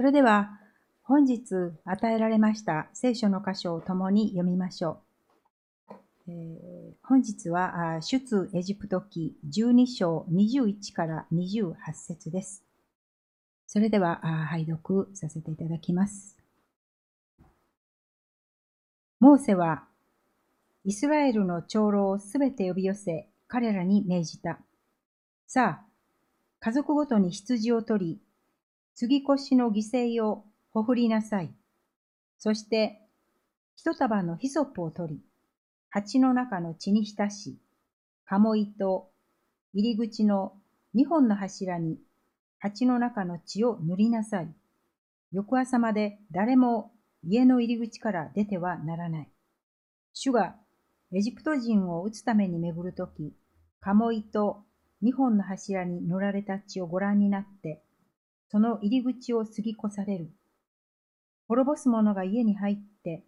それでは本日与えられました聖書の箇所を共に読みましょう。えー、本日は出エジプト記12章21から28節です。それでは拝読させていただきます。モーセはイスラエルの長老をすべて呼び寄せ彼らに命じた。さあ、家族ごとに羊を取り、杉越しの犠牲をほふりなさい。そして、一束のヒソップを取り、鉢の中の血に浸し、鴨糸、入り口の二本の柱に鉢の中の血を塗りなさい。翌朝まで誰も家の入り口から出てはならない。主がエジプト人を撃つために巡るとき、鴨糸二本の柱に塗られた血をご覧になって、その入り口を過ぎ越される。滅ぼす者が家に入って、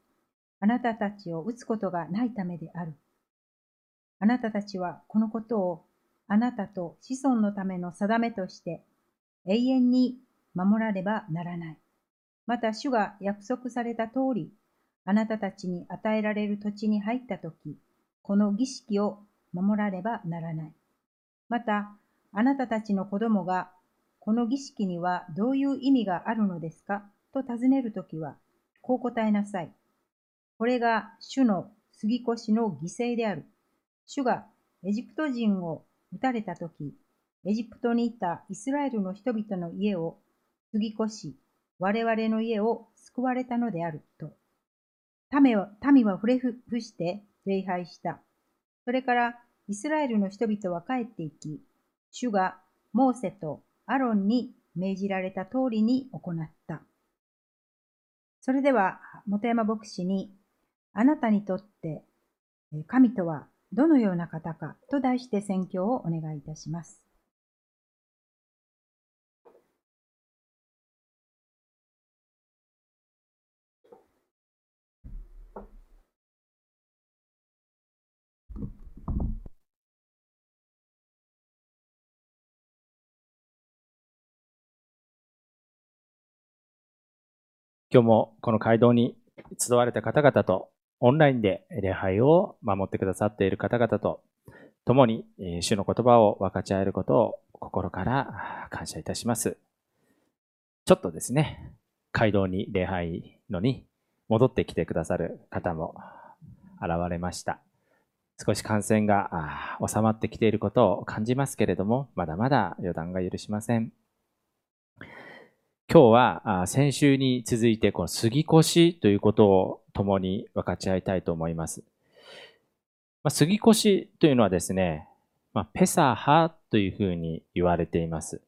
あなたたちを撃つことがないためである。あなたたちはこのことをあなたと子孫のための定めとして永遠に守らねばならない。また主が約束された通り、あなたたちに与えられる土地に入ったとき、この儀式を守らねばならない。また、あなたたちの子供がこの儀式にはどういう意味があるのですか？と尋ねるときは、こう答えなさい。これが主の杉越の犠牲である。主がエジプト人を撃たれたとき、エジプトにいたイスラエルの人々の家を杉越し我々の家を救われたのであると。民は民は触れ伏して礼拝した。それからイスラエルの人々は帰っていき、主がモーセとアロンに命じられた通りに行った。それでは、本山牧師に、あなたにとって神とはどのような方かと題して宣教をお願いいたします。今日もこの街道に集われた方々と、オンラインで礼拝を守ってくださっている方々と、共に主の言葉を分かち合えることを心から感謝いたします。ちょっとですね、街道に礼拝のに戻ってきてくださる方も現れました。少し感染が収まってきていることを感じますけれども、まだまだ予断が許しません。今日は先週に続いてこの杉越ということを共に分かち合いたいと思います。まあ、杉越というのはですね、まあ、ペサハというふうに言われています。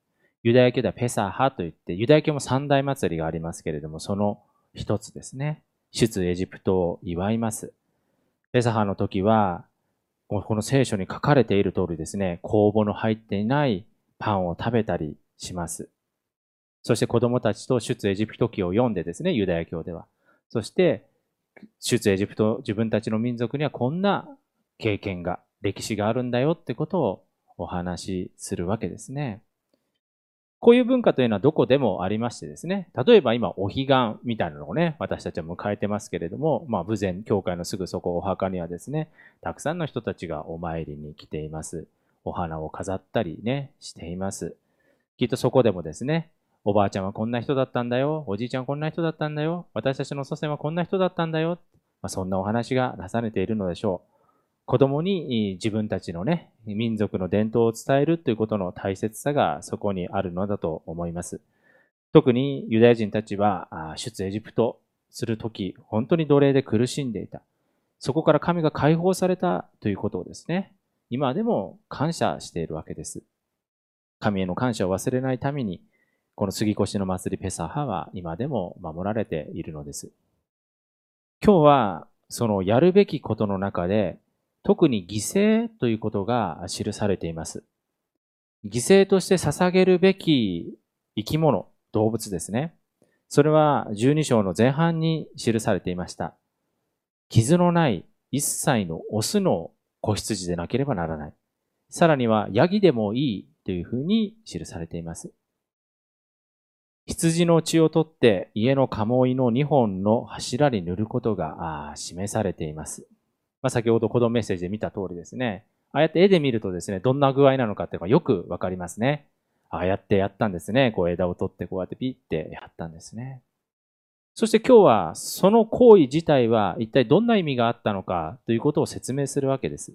ユダヤ教ではペサハといって、ユダヤ教も三大祭りがありますけれども、その一つですね。出エジプトを祝います。ペサハの時は、この聖書に書かれている通りですね、酵母の入っていないパンを食べたりします。そして子供たちと出エジプト記を読んでですね、ユダヤ教では。そして、出エジプト、自分たちの民族にはこんな経験が、歴史があるんだよってことをお話しするわけですね。こういう文化というのはどこでもありましてですね、例えば今、お彼岸みたいなのをね、私たちは迎えてますけれども、まあ、武前教会のすぐそこ、お墓にはですね、たくさんの人たちがお参りに来ています。お花を飾ったりね、しています。きっとそこでもですね、おばあちゃんはこんな人だったんだよ。おじいちゃんはこんな人だったんだよ。私たちの祖先はこんな人だったんだよ。まあ、そんなお話がなされているのでしょう。子供に自分たちのね、民族の伝統を伝えるということの大切さがそこにあるのだと思います。特にユダヤ人たちは出エジプトするとき、本当に奴隷で苦しんでいた。そこから神が解放されたということをですね、今でも感謝しているわけです。神への感謝を忘れないために、この杉越の祭りペサハは今でも守られているのです。今日はそのやるべきことの中で特に犠牲ということが記されています。犠牲として捧げるべき生き物、動物ですね。それは12章の前半に記されていました。傷のない一切のオスの子羊でなければならない。さらにはヤギでもいいというふうに記されています。羊の血を取って家の鴨居の2本の柱に塗ることが示されています。まあ、先ほど子供メッセージで見た通りですね。ああやって絵で見るとですね、どんな具合なのかっていうのがよくわかりますね。ああやってやったんですね。こう枝を取ってこうやってピッてやったんですね。そして今日はその行為自体は一体どんな意味があったのかということを説明するわけです。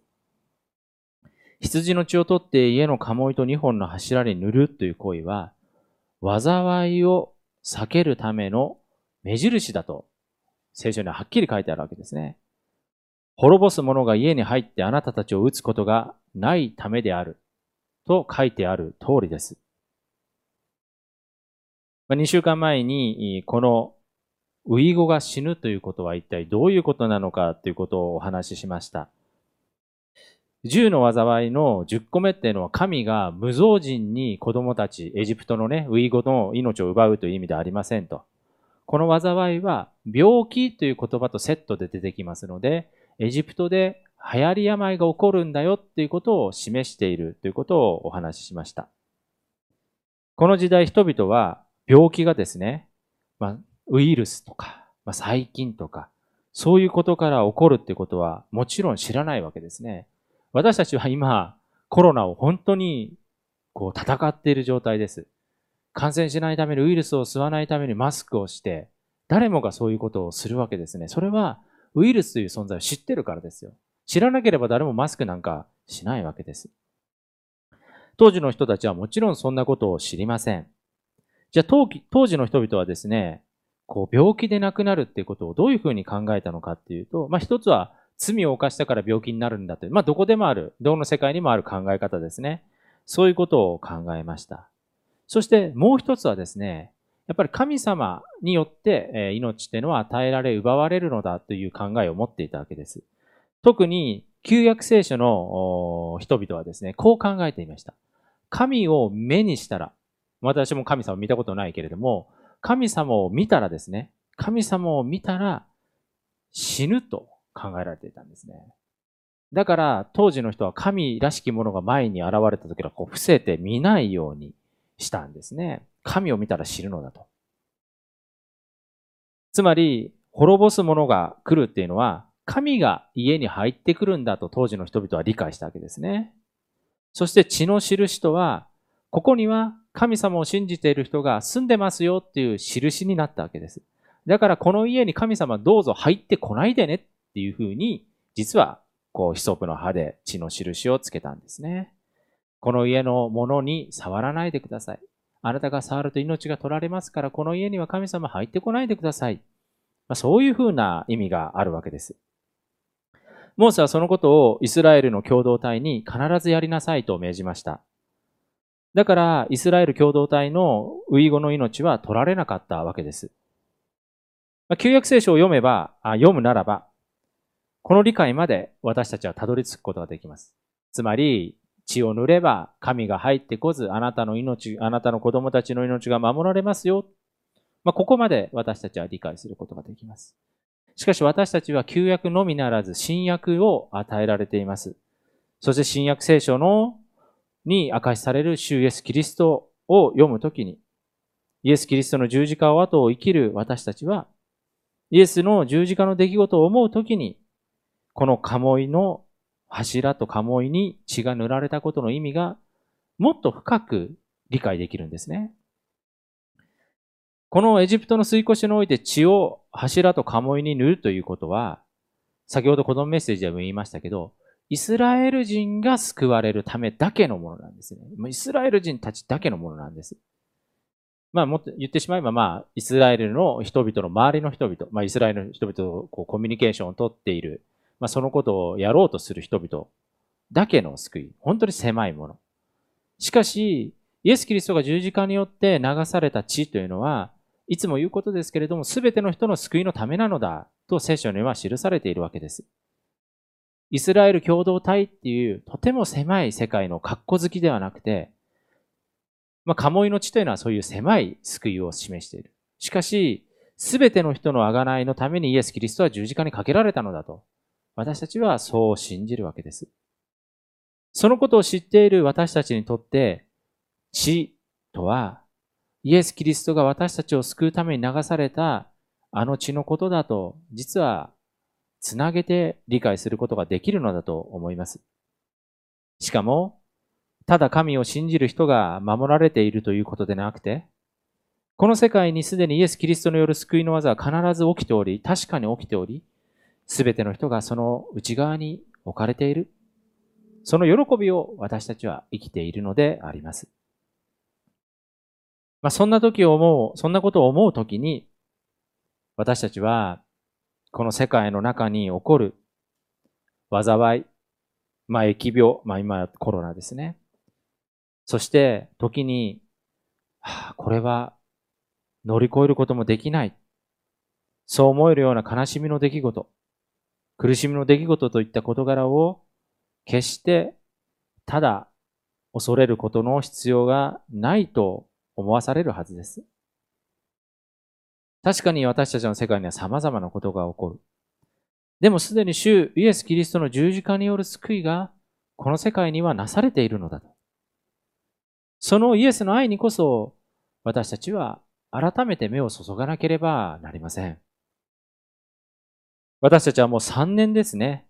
羊の血を取って家の鴨居と2本の柱に塗るという行為は、災いを避けるための目印だと聖書にははっきり書いてあるわけですね。滅ぼす者が家に入ってあなたたちを撃つことがないためであると書いてある通りです。2週間前にこのウイゴが死ぬということは一体どういうことなのかということをお話ししました。10の災いの10個目っていうのは神が無造人に子供たち、エジプトのね、ウイゴの命を奪うという意味ではありませんと。この災いは病気という言葉とセットで出てきますので、エジプトで流行り病が起こるんだよっていうことを示しているということをお話ししました。この時代人々は病気がですね、まあ、ウイルスとか、まあ、細菌とか、そういうことから起こるってことはもちろん知らないわけですね。私たちは今、コロナを本当にこう戦っている状態です。感染しないためにウイルスを吸わないためにマスクをして、誰もがそういうことをするわけですね。それはウイルスという存在を知ってるからですよ。知らなければ誰もマスクなんかしないわけです。当時の人たちはもちろんそんなことを知りません。じゃあ当時の人々はですね、こう病気で亡くなるっていうことをどういうふうに考えたのかっていうと、まあ一つは罪を犯したから病気になるんだという、まあ、どこでもある、どの世界にもある考え方ですね。そういうことを考えました。そしてもう一つはですね、やっぱり神様によって命っていうのは与えられ、奪われるのだという考えを持っていたわけです。特に旧約聖書の人々はですね、こう考えていました。神を目にしたら、私も神様を見たことないけれども、神様を見たらですね、神様を見たら死ぬと考えられていたんですね。だから当時の人は神らしきものが前に現れた時はこう伏せて見ないようにしたんですね。神を見たら知るのだと。つまり、滅ぼす者が来るっていうのは、神が家に入ってくるんだと当時の人々は理解したわけですね。そして血の印とは、ここには神様を信じている人が住んでますよっていう印になったわけです。だからこの家に神様どうぞ入ってこないでねっっていうふうに、実は、こう、ヒソプの葉で血の印をつけたんですね。この家のものに触らないでください。あなたが触ると命が取られますから、この家には神様入ってこないでください。まあ、そういうふうな意味があるわけです。モーセはそのことをイスラエルの共同体に必ずやりなさいと命じました。だから、イスラエル共同体のウイゴの命は取られなかったわけです。旧約聖書を読めば、あ読むならば、この理解まで私たちはたどり着くことができます。つまり、血を塗れば神が入ってこず、あなたの命、あなたの子供たちの命が守られますよ。まあ、ここまで私たちは理解することができます。しかし私たちは旧約のみならず新約を与えられています。そして新約聖書のに明かしされる主イエス・キリストを読むときに、イエス・キリストの十字架を後を生きる私たちは、イエスの十字架の出来事を思うときに、この鴨居の柱と鴨居に血が塗られたことの意味がもっと深く理解できるんですね。このエジプトの吸い越しにおいて血を柱と鴨居に塗るということは、先ほど子供メッセージでも言いましたけど、イスラエル人が救われるためだけのものなんですね。イスラエル人たちだけのものなんです。まあ、もっと言ってしまえば、まあ、イスラエルの人々の周りの人々、まあ、イスラエルの人々とこうコミュニケーションをとっているまあ、そのことをやろうとする人々だけの救い。本当に狭いもの。しかし、イエス・キリストが十字架によって流された血というのは、いつも言うことですけれども、すべての人の救いのためなのだと聖書には記されているわけです。イスラエル共同体っていうとても狭い世界の格好好きではなくて、まあ、鴨居の地というのはそういう狭い救いを示している。しかし、すべての人の贖いのためにイエス・キリストは十字架にかけられたのだと。私たちはそう信じるわけです。そのことを知っている私たちにとって、死とはイエス・キリストが私たちを救うために流されたあの血のことだと、実はつなげて理解することができるのだと思います。しかも、ただ神を信じる人が守られているということでなくて、この世界にすでにイエス・キリストによる救いの技は必ず起きており、確かに起きており、すべての人がその内側に置かれている。その喜びを私たちは生きているのであります。まあ、そんな時を思う、そんなことを思う時に、私たちは、この世界の中に起こる災い、まあ、疫病、まあ、今コロナですね。そして、時に、はあ、これは乗り越えることもできない。そう思えるような悲しみの出来事、苦しみの出来事といった事柄を決してただ恐れることの必要がないと思わされるはずです。確かに私たちの世界には様々なことが起こる。でもすでに主イエス・キリストの十字架による救いがこの世界にはなされているのだと。そのイエスの愛にこそ私たちは改めて目を注がなければなりません。私たちはもう3年ですね。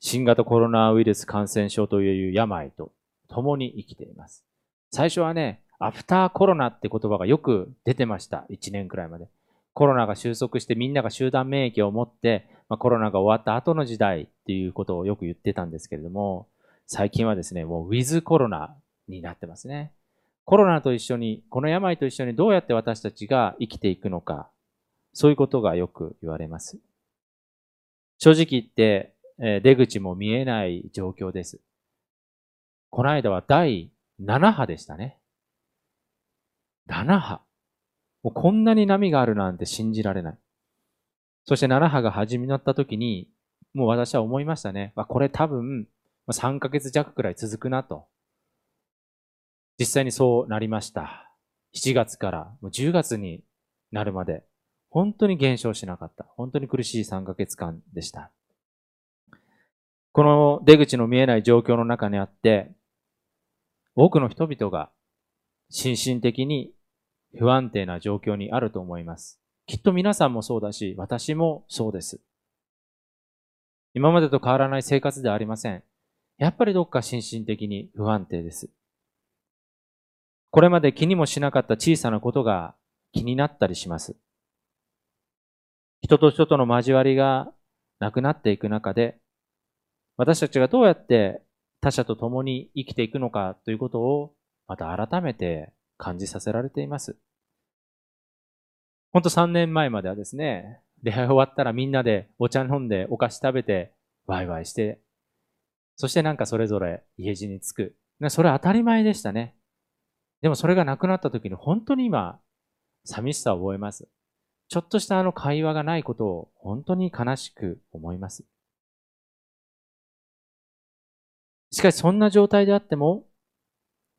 新型コロナウイルス感染症という病と共に生きています。最初はね、アフターコロナって言葉がよく出てました。1年くらいまで。コロナが収束してみんなが集団免疫を持って、まあ、コロナが終わった後の時代っていうことをよく言ってたんですけれども、最近はですね、もうウィズコロナになってますね。コロナと一緒に、この病と一緒にどうやって私たちが生きていくのか、そういうことがよく言われます。正直言って、出口も見えない状況です。この間は第7波でしたね。7波。もうこんなに波があるなんて信じられない。そして7波が始まった時に、もう私は思いましたね。これ多分3ヶ月弱くらい続くなと。実際にそうなりました。7月からもう10月になるまで、本当に減少しなかった。本当に苦しい3ヶ月間でした。この出口の見えない状況の中にあって、多くの人々が心身的に不安定な状況にあると思います。きっと皆さんもそうだし、私もそうです。今までと変わらない生活ではありません。やっぱりどっか心身的に不安定です。これまで気にもしなかった小さなことが気になったりします。人と人との交わりがなくなっていく中で、私たちがどうやって他者と共に生きていくのかということをまた改めて感じさせられています。ほんと3年前まではですね、礼拝終わったらみんなでお茶飲んでお菓子食べてワイワイして、そしてなんかそれぞれ家路に着く。それ当たり前でしたね。でもそれがなくなった時に本当に今、寂しさを覚えます。ちょっとしたあの会話がないことを本当に悲しく思います。しかしそんな状態であっても、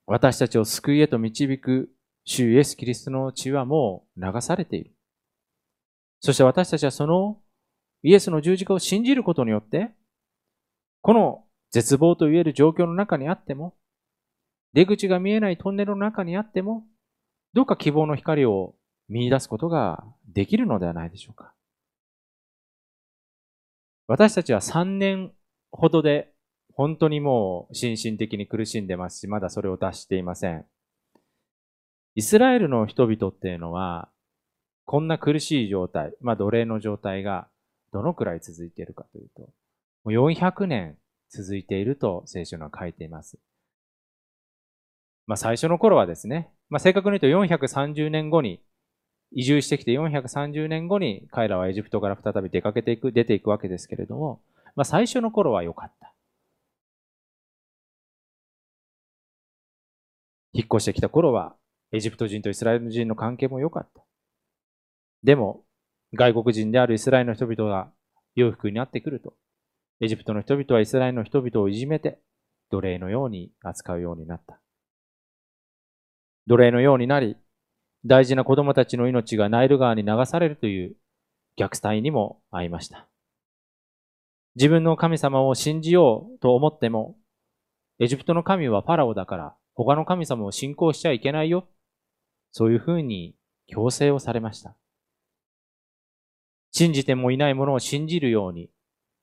私たちを救いへと導く主イエス・キリストの血はもう流されている。そして私たちはそのイエスの十字架を信じることによって、この絶望と言える状況の中にあっても、出口が見えないトンネルの中にあっても、どうか希望の光を見出すことができるのではないでしょうか。私たちは3年ほどで本当にもう心身的に苦しんでますし、まだそれを脱していません。イスラエルの人々っていうのは、こんな苦しい状態、まあ奴隷の状態がどのくらい続いているかというと、もう400年続いていると聖書には書いています。まあ、最初の頃はですね、まあ、正確に言うと430年後に、移住してきて430年後に彼らはエジプトから再び出かけていく、出ていくわけですけれども、まあ、最初の頃は良かった。引っ越してきた頃は、エジプト人とイスラエル人の関係も良かった。でも、外国人であるイスラエルの人々が裕福になってくると、エジプトの人々はイスラエルの人々をいじめて、奴隷のように扱うようになった。奴隷のようになり、大事な子供たちの命がナイル川に流されるという虐待にも遭いました。自分の神様を信じようと思っても、エジプトの神はファラオだから、他の神様を信仰しちゃいけないよ。そういうふうに強制をされました。信じてもいないものを信じるように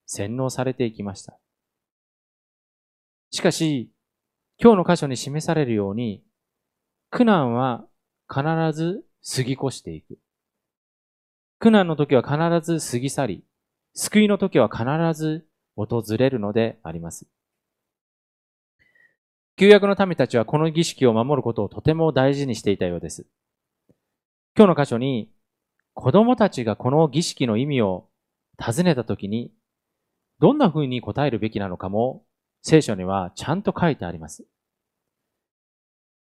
洗脳されていきました。しかし、今日の箇所に示されるように、苦難は必ず過ぎ越していく。苦難の時は必ず過ぎ去り、救いの時は必ず訪れるのであります。旧約の民たちはこの儀式を守ることをとても大事にしていたようです。今日の箇所に子供たちがこの儀式の意味を尋ねたときに、どんな風に答えるべきなのかも聖書にはちゃんと書いてあります。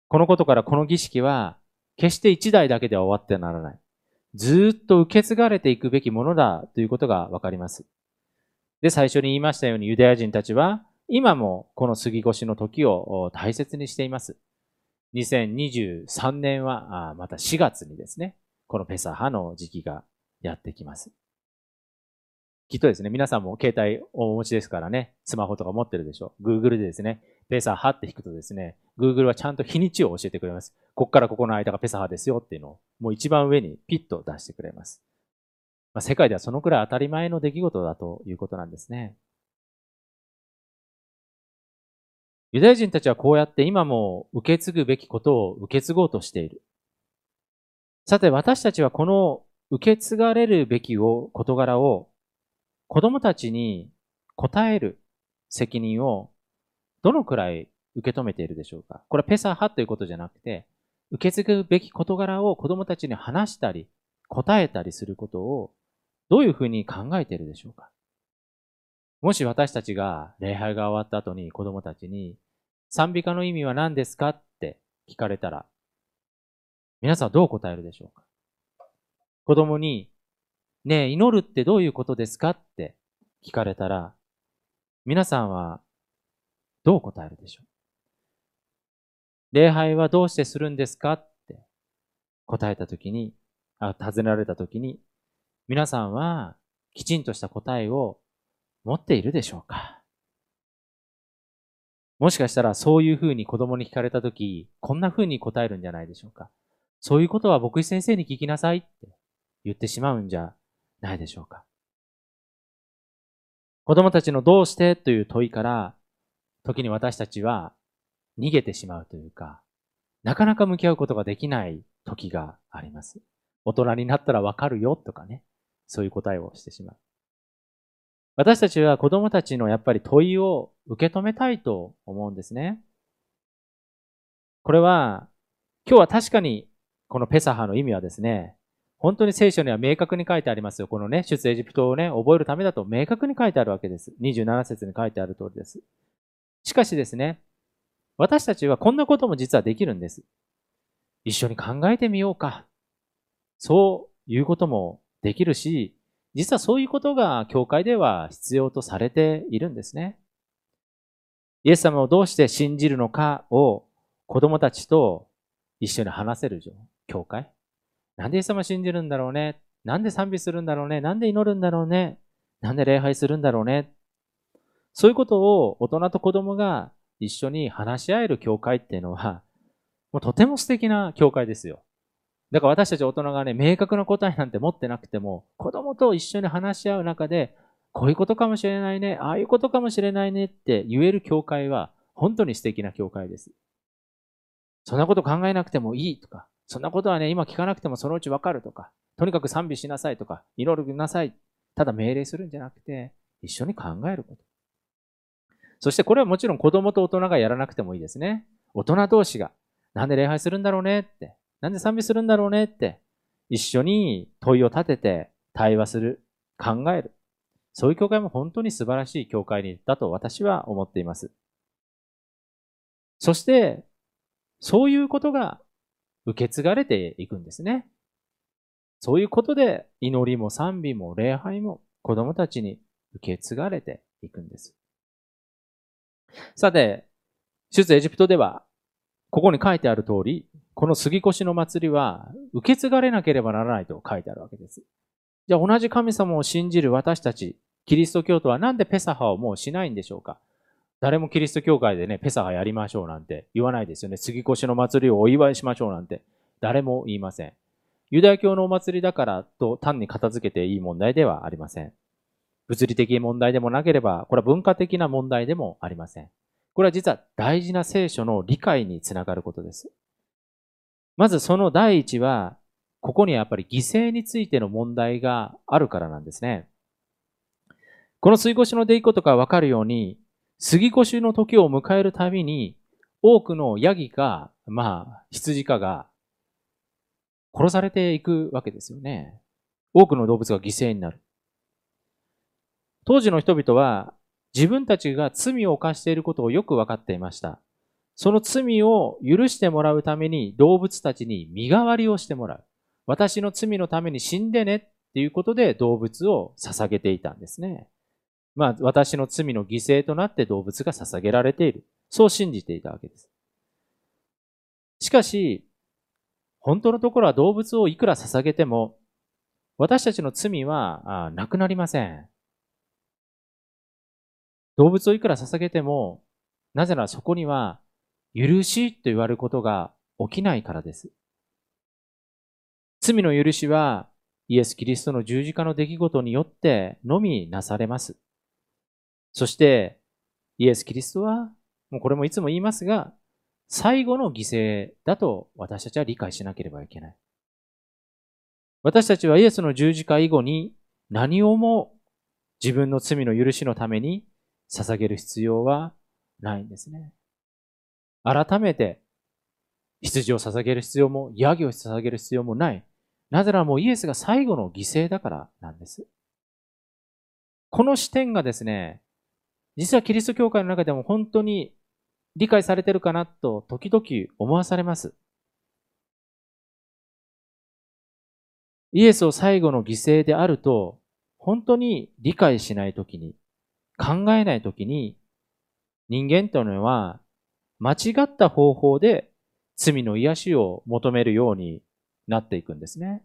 このことからこの儀式は決して一代だけでは終わってならない。ずっと受け継がれていくべきものだということがわかります。で、最初に言いましたようにユダヤ人たちは今もこの杉越しの時を大切にしています。2023年はまた4月にですね、このペサハの時期がやってきます。きっとですね、皆さんも携帯をお持ちですからね、スマホとか持ってるでしょう。Google でですね、ペサハって引くとですね、Google はちゃんと日にちを教えてくれます。ここからここの間がペサハですよっていうのを、もう一番上にピッと出してくれます。まあ、世界ではそのくらい当たり前の出来事だということなんですね。ユダヤ人たちはこうやって今も受け継ぐべきことを受け継ごうとしている。さて私たちはこの受け継がれるべきを事柄を子供たちに答える責任をどのくらい受け止めているでしょうか？これはペサハということじゃなくて、受け継ぐべき事柄を子供たちに話したり、答えたりすることをどういうふうに考えているでしょうか？もし私たちが礼拝が終わった後に子供たちに賛美歌の意味は何ですかって聞かれたら、皆さんどう答えるでしょうか？子供にねえ、祈るってどういうことですかって聞かれたら、皆さんはどう答えるでしょう？礼拝はどうしてするんですか？って答えたときに、あ、尋ねられたときに、皆さんはきちんとした答えを持っているでしょうか？もしかしたらそういうふうに子供に聞かれたとき、こんなふうに答えるんじゃないでしょうか？そういうことは牧師先生に聞きなさいって言ってしまうんじゃないでしょうか？子供たちのどうしてという問いから、時に私たちは逃げてしまうというか、なかなか向き合うことができない時があります。大人になったらわかるよとかね、そういう答えをしてしまう。私たちは子供たちのやっぱり問いを受け止めたいと思うんですね。これは、今日は確かにこのペサハの意味はですね、本当に聖書には明確に書いてありますよ。このね、出エジプトをね、覚えるためだと明確に書いてあるわけです。27節に書いてある通りです。しかしですね、私たちはこんなことも実はできるんです。一緒に考えてみようか。そういうこともできるし、実はそういうことが教会では必要とされているんですね。イエス様をどうして信じるのかを子供たちと一緒に話せる教会。なんでイエス様信じるんだろうね。なんで賛美するんだろうね。なんで祈るんだろうね。なんで礼拝するんだろうね。そういうことを大人と子供が一緒に話し合える教会っていうのは、もうとても素敵な教会ですよ。だから私たち大人がね、明確な答えなんて持ってなくても、子供と一緒に話し合う中で、こういうことかもしれないね、ああいうことかもしれないねって言える教会は、本当に素敵な教会です。そんなこと考えなくてもいいとか、そんなことはね、今聞かなくてもそのうちわかるとか、とにかく賛美しなさいとか、祈るなさい。ただ命令するんじゃなくて、一緒に考えること。そしてこれはもちろん子供と大人がやらなくてもいいですね。大人同士が、なんで礼拝するんだろうねって、なんで賛美するんだろうねって、一緒に問いを立てて対話する、考える。そういう教会も本当に素晴らしい教会だと私は思っています。そして、そういうことが受け継がれていくんですね。そういうことで祈りも賛美も礼拝も子供たちに受け継がれていくんです。さて、出エジプトでは、ここに書いてある通り、この杉越の祭りは受け継がれなければならないと書いてあるわけです。じゃあ同じ神様を信じる私たち、キリスト教徒はなんでペサハをもうしないんでしょうか？誰もキリスト教会でね、ペサハやりましょうなんて言わないですよね。杉越の祭りをお祝いしましょうなんて誰も言いません。ユダヤ教のお祭りだからと単に片付けていい問題ではありません。物理的問題でもなければ、これは文化的な問題でもありません。これは実は大事な聖書の理解につながることです。まずその第一は、ここにやっぱり犠牲についての問題があるからなんですね。この水越しの出来事がわかるように、杉越しの時を迎えるたびに、多くのヤギか、まあ、羊かが殺されていくわけですよね。多くの動物が犠牲になる。当時の人々は自分たちが罪を犯していることをよく分かっていました。その罪を許してもらうために動物たちに身代わりをしてもらう。私の罪のために死んでねっていうことで動物を捧げていたんですね。まあ、私の罪の犠牲となって動物が捧げられている。そう信じていたわけです。しかし、本当のところは動物をいくら捧げても、私たちの罪はなくなりません。動物をいくら捧げても、なぜならそこには、許しと言われることが起きないからです。罪の許しは、イエス・キリストの十字架の出来事によってのみなされます。そして、イエス・キリストは、もうこれもいつも言いますが、最後の犠牲だと私たちは理解しなければいけない。私たちはイエスの十字架以後に何をも自分の罪の許しのために捧げる必要はないんですね。改めて羊を捧げる必要も、ヤギを捧げる必要もない。なぜならもうイエスが最後の犠牲だからなんです。この視点がですね、実はキリスト教会の中でも本当に理解されてるかなと時々思わされます。イエスを最後の犠牲であると、本当に理解しないときに、考えないときに、人間というのは間違った方法で罪の癒しを求めるようになっていくんですね。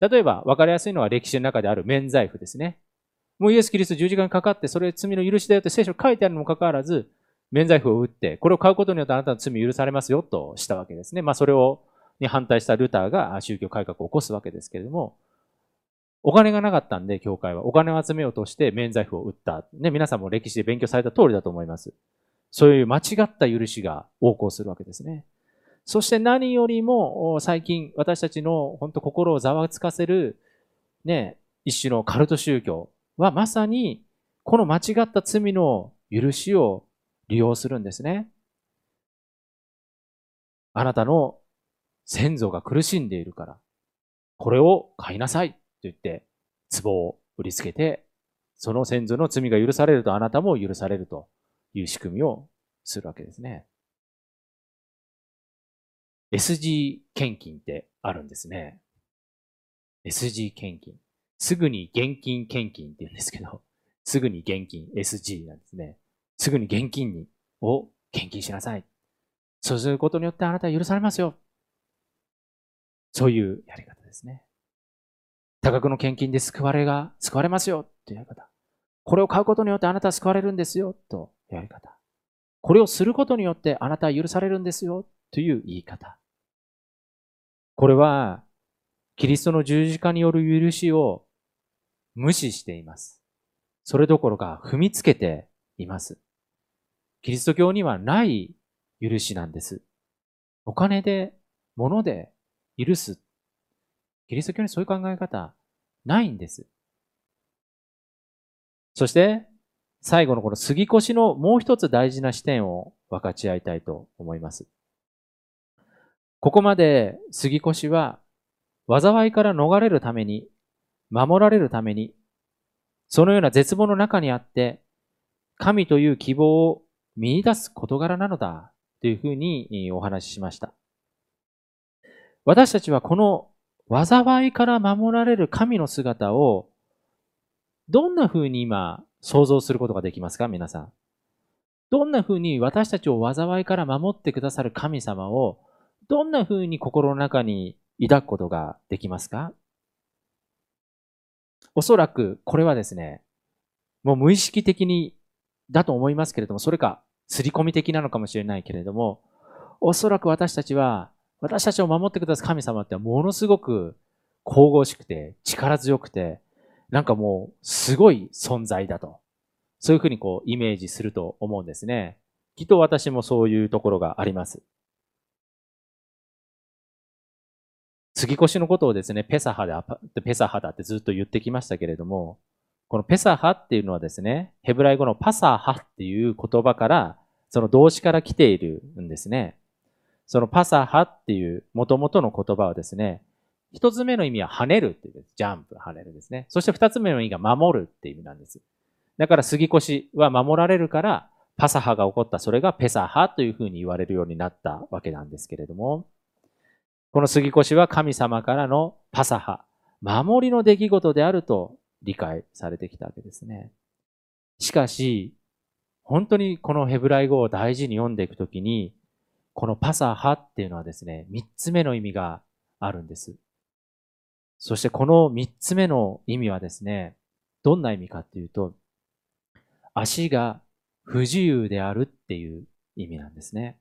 例えば、分かりやすいのは歴史の中である免罪符ですね。もうイエス・キリスト十字架にかかって、それ罪の許しだよって聖書書いてあるにもかかわらず、免罪符を打って、これを買うことによってあなたの罪許されますよとしたわけですね。まあそれを、に反対したルターが宗教改革を起こすわけですけれども、お金がなかったんで、教会は。お金を集めようとして免罪符を打った。ね、皆さんも歴史で勉強された通りだと思います。そういう間違った許しが横行するわけですね。そして何よりも最近私たちの本当心をざわつかせるね、一種のカルト宗教はまさにこの間違った罪の許しを利用するんですね。あなたの先祖が苦しんでいるから、これを買いなさいと言って、壺を売りつけて、その先祖の罪が許されるとあなたも許されるという仕組みをするわけですね。SG 献金ってあるんですね。SG 献金。すぐに現金献金って言うんですけど、すぐに現金、SG なんですね。すぐに現金にを献金しなさい。そうすることによってあなたは許されますよ。そういうやり方ですね。多額の献金で救われが、救われますよというやり方。これを買うことによってあなたは救われるんですよというやり方。これをすることによってあなたは許されるんですよという言い方。これは、キリストの十字架による許しを無視しています。それどころか踏みつけています。キリスト教にはない許しなんです。お金で、物で許す。キリスト教にそういう考え方ないんです。そして、最後のこの杉越のもう一つ大事な視点を分かち合いたいと思います。ここまで杉越は災いから逃れるために、守られるために、そのような絶望の中にあって、神という希望を見出す事柄なのだというふうにお話ししました。私たちはこの災いから守られる神の姿をどんなふうに今想像することができますか皆さん。どんなふうに私たちを災いから守ってくださる神様をどんなふうに心の中に抱くことができますかおそらくこれはですね、もう無意識的にだと思いますけれども、それか、刷り込み的なのかもしれないけれども、おそらく私たちは、私たちを守ってくださる神様ってものすごく神々しくて力強くて、なんかもうすごい存在だと。そういうふうにこうイメージすると思うんですね。きっと私もそういうところがあります。杉越しのことをですね、ペサハだ、ペサハだってずっと言ってきましたけれども、このペサハっていうのはですね、ヘブライ語のパサハっていう言葉から、その動詞から来ているんですね。そのパサハっていう元々の言葉はですね、一つ目の意味は跳ねるっていう、ジャンプ、跳ねるですね。そして二つ目の意味が守るっていう意味なんです。だから杉越は守られるから、パサハが起こった、それがペサハというふうに言われるようになったわけなんですけれども、この杉越は神様からのパサハ、守りの出来事であると理解されてきたわけですね。しかし、本当にこのヘブライ語を大事に読んでいくときに、このパサハっていうのはですね、三つ目の意味があるんです。そしてこの三つ目の意味はですね、どんな意味かっていうと、足が不自由であるっていう意味なんですね。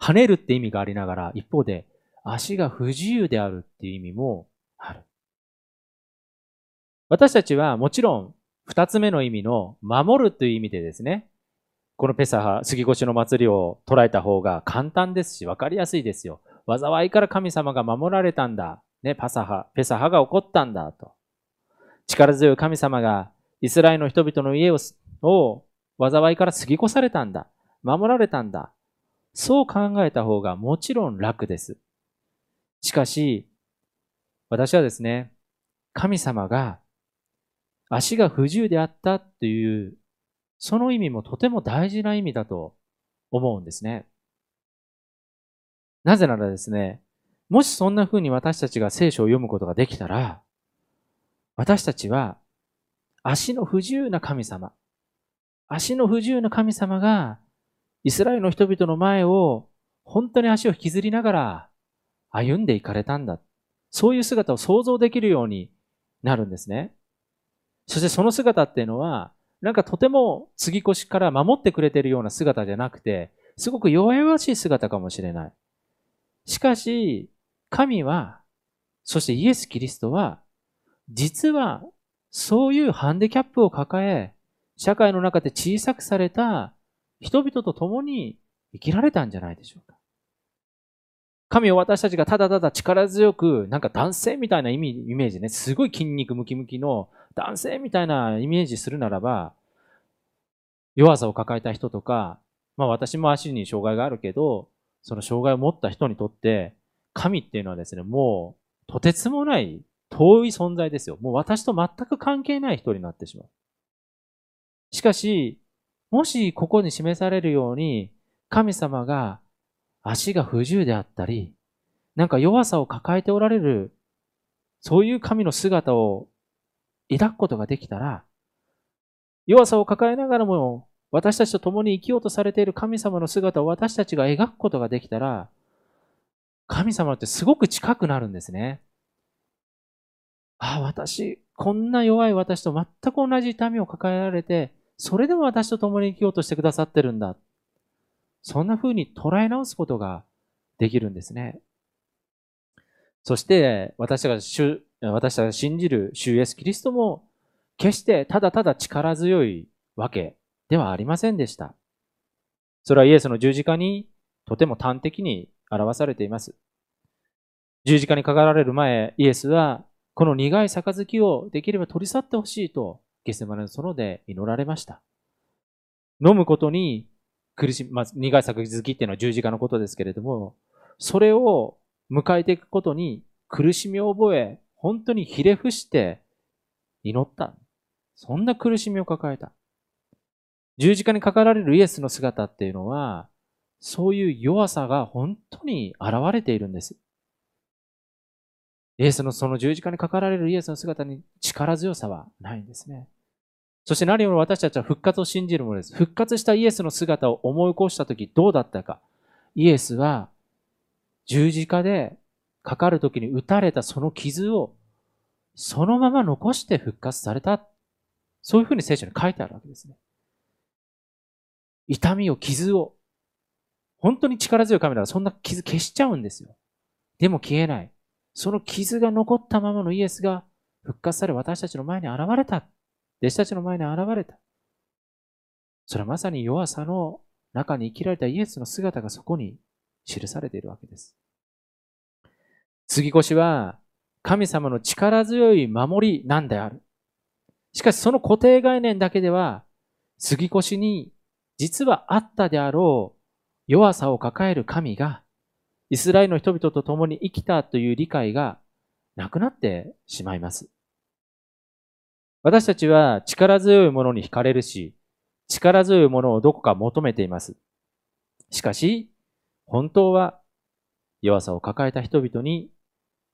跳ねるって意味がありながら、一方で足が不自由であるっていう意味もある。私たちはもちろん二つ目の意味の守るという意味でですね、このペサハ、杉越の祭りを捉えた方が簡単ですし分かりやすいですよ。災いから神様が守られたんだ。ね、パサハ、ペサハが起こったんだと。力強い神様がイスラエルの人々の家をを災いから過ぎ越されたんだ。守られたんだ。そう考えた方がもちろん楽です。しかし、私はですね、神様が足が不自由であったという、その意味もとても大事な意味だと思うんですね。なぜならですね、もしそんな風に私たちが聖書を読むことができたら、私たちは足の不自由な神様、足の不自由な神様がイスラエルの人々の前を本当に足を引きずりながら歩んでいかれたんだ。そういう姿を想像できるようになるんですね。そしてその姿っていうのは、なんかとても杉越しから守ってくれてるような姿じゃなくて、すごく弱々しい姿かもしれない。しかし、神は、そしてイエス・キリストは、実はそういうハンデキャップを抱え、社会の中で小さくされた人々と共に生きられたんじゃないでしょうか。神を私たちがただただ力強く、なんか男性みたいなイメージね、すごい筋肉ムキムキの男性みたいなイメージするならば、弱さを抱えた人とか、まあ私も足に障害があるけど、その障害を持った人にとって、神っていうのはですね、もうとてつもない遠い存在ですよ。もう私と全く関係ない人になってしまう。しかし、もしここに示されるように、神様が足が不自由であったり、なんか弱さを抱えておられる、そういう神の姿を抱くことができたら、弱さを抱えながらも私たちと共に生きようとされている神様の姿を私たちが描くことができたら、神様ってすごく近くなるんですね。ああ、私、こんな弱い私と全く同じ痛みを抱えられて、それでも私と共に生きようとしてくださってるんだ。そんな風に捉え直すことができるんですね。そして、私たちが私たちが信じる主イエス・キリストも、決してただただ力強いわけではありませんでした。それはイエスの十字架にとても端的に表されています。十字架にかかられる前、イエスは、この苦い杯をできれば取り去ってほしいと、ゲセマネの園で祈られました。飲むことに苦しみ、まあ、苦い作好きっていうのは十字架のことですけれども、それを迎えていくことに苦しみを覚え、本当にひれ伏して祈った。そんな苦しみを抱えた。十字架にかかられるイエスの姿っていうのは、そういう弱さが本当に現れているんです。イエスのその十字架にかかられるイエスの姿に力強さはないんですね。そして何より私たちは復活を信じるものです。復活したイエスの姿を思い起こしたときどうだったか。イエスは十字架でかかるときに打たれたその傷をそのまま残して復活された。そういうふうに聖書に書いてあるわけですね。痛みを、傷を、本当に力強い神ならそんな傷消しちゃうんですよ。でも消えない。その傷が残ったままのイエスが復活され私たちの前に現れた。弟子たちの前に現れた。それはまさに弱さの中に生きられたイエスの姿がそこに記されているわけです。杉越は神様の力強い守りなんである。しかしその固定概念だけでは、杉越に実はあったであろう弱さを抱える神が、イスラエルの人々と共に生きたという理解がなくなってしまいます。私たちは力強いものに惹かれるし、力強いものをどこか求めています。しかし、本当は弱さを抱えた人々に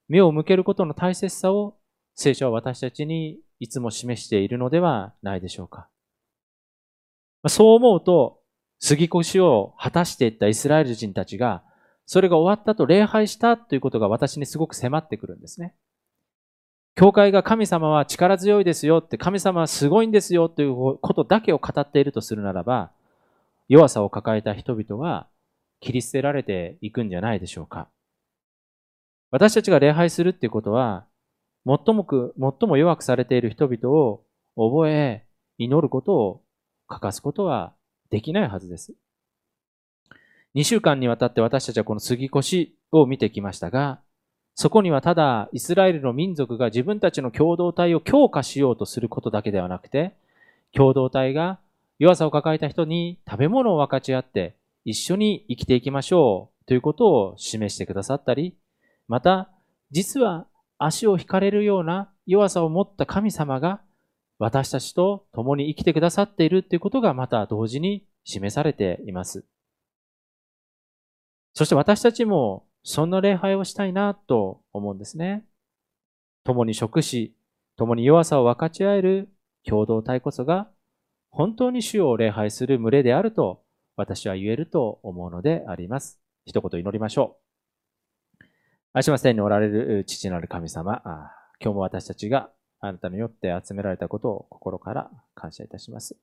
目を向けることの大切さを聖書は私たちにいつも示しているのではないでしょうか。そう思うと、杉越しを果たしていったイスラエル人たちが、それが終わったと礼拝したということが私にすごく迫ってくるんですね。教会が神様は力強いですよって、神様はすごいんですよということだけを語っているとするならば、弱さを抱えた人々は切り捨てられていくんじゃないでしょうか。私たちが礼拝するっていうことは、最もく、最も弱くされている人々を覚え、祈ることを欠かすことはできないはずです。2週間にわたって私たちはこの杉越しを見てきましたが、そこにはただイスラエルの民族が自分たちの共同体を強化しようとすることだけではなくて、共同体が弱さを抱えた人に食べ物を分かち合って一緒に生きていきましょうということを示してくださったり、また、実は足を引かれるような弱さを持った神様が私たちと共に生きてくださっているということがまた同時に示されています。そして私たちもそんな礼拝をしたいなと思うんですね。共に食し、共に弱さを分かち合える共同体こそが本当に主を礼拝する群れであると私は言えると思うのであります。一言祈りましょう。愛します天におられる父なる神様、今日も私たちがあなたによって集められたことを心から感謝いたします。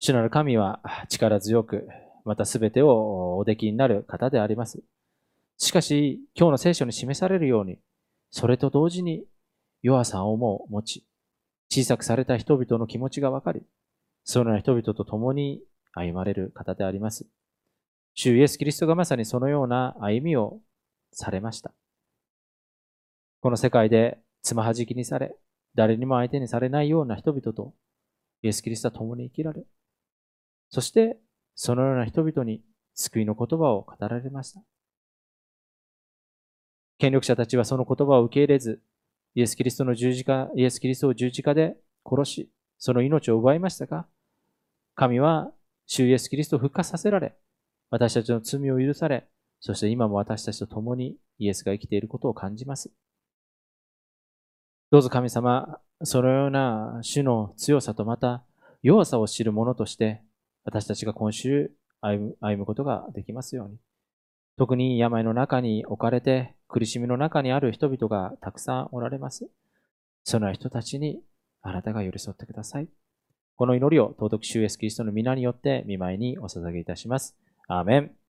主なる神は力強く、またすべてをおできになる方であります。しかし、今日の聖書に示されるように、それと同時に弱さをも持ち、小さくされた人々の気持ちがわかり、そのような人々と共に歩まれる方であります。主イエス・キリストがまさにそのような歩みをされました。この世界でつまはじきにされ、誰にも相手にされないような人々と、イエス・キリストは共に生きられ、そしてそのような人々に救いの言葉を語られました。権力者たちはその言葉を受け入れず、イエス・キリストの十字架、イエス・キリストを十字架で殺し、その命を奪いましたが、神は主イエス・キリストを復活させられ、私たちの罪を許され、そして今も私たちと共にイエスが生きていることを感じます。どうぞ神様、そのような主の強さとまた弱さを知る者として、私たちが今週歩むことができますように。特に病の中に置かれて苦しみの中にある人々がたくさんおられます。その人たちにあなたが寄り添ってください。この祈りを尊き主イエスキリストの皆によって見舞いにお捧げいたします。アーメン。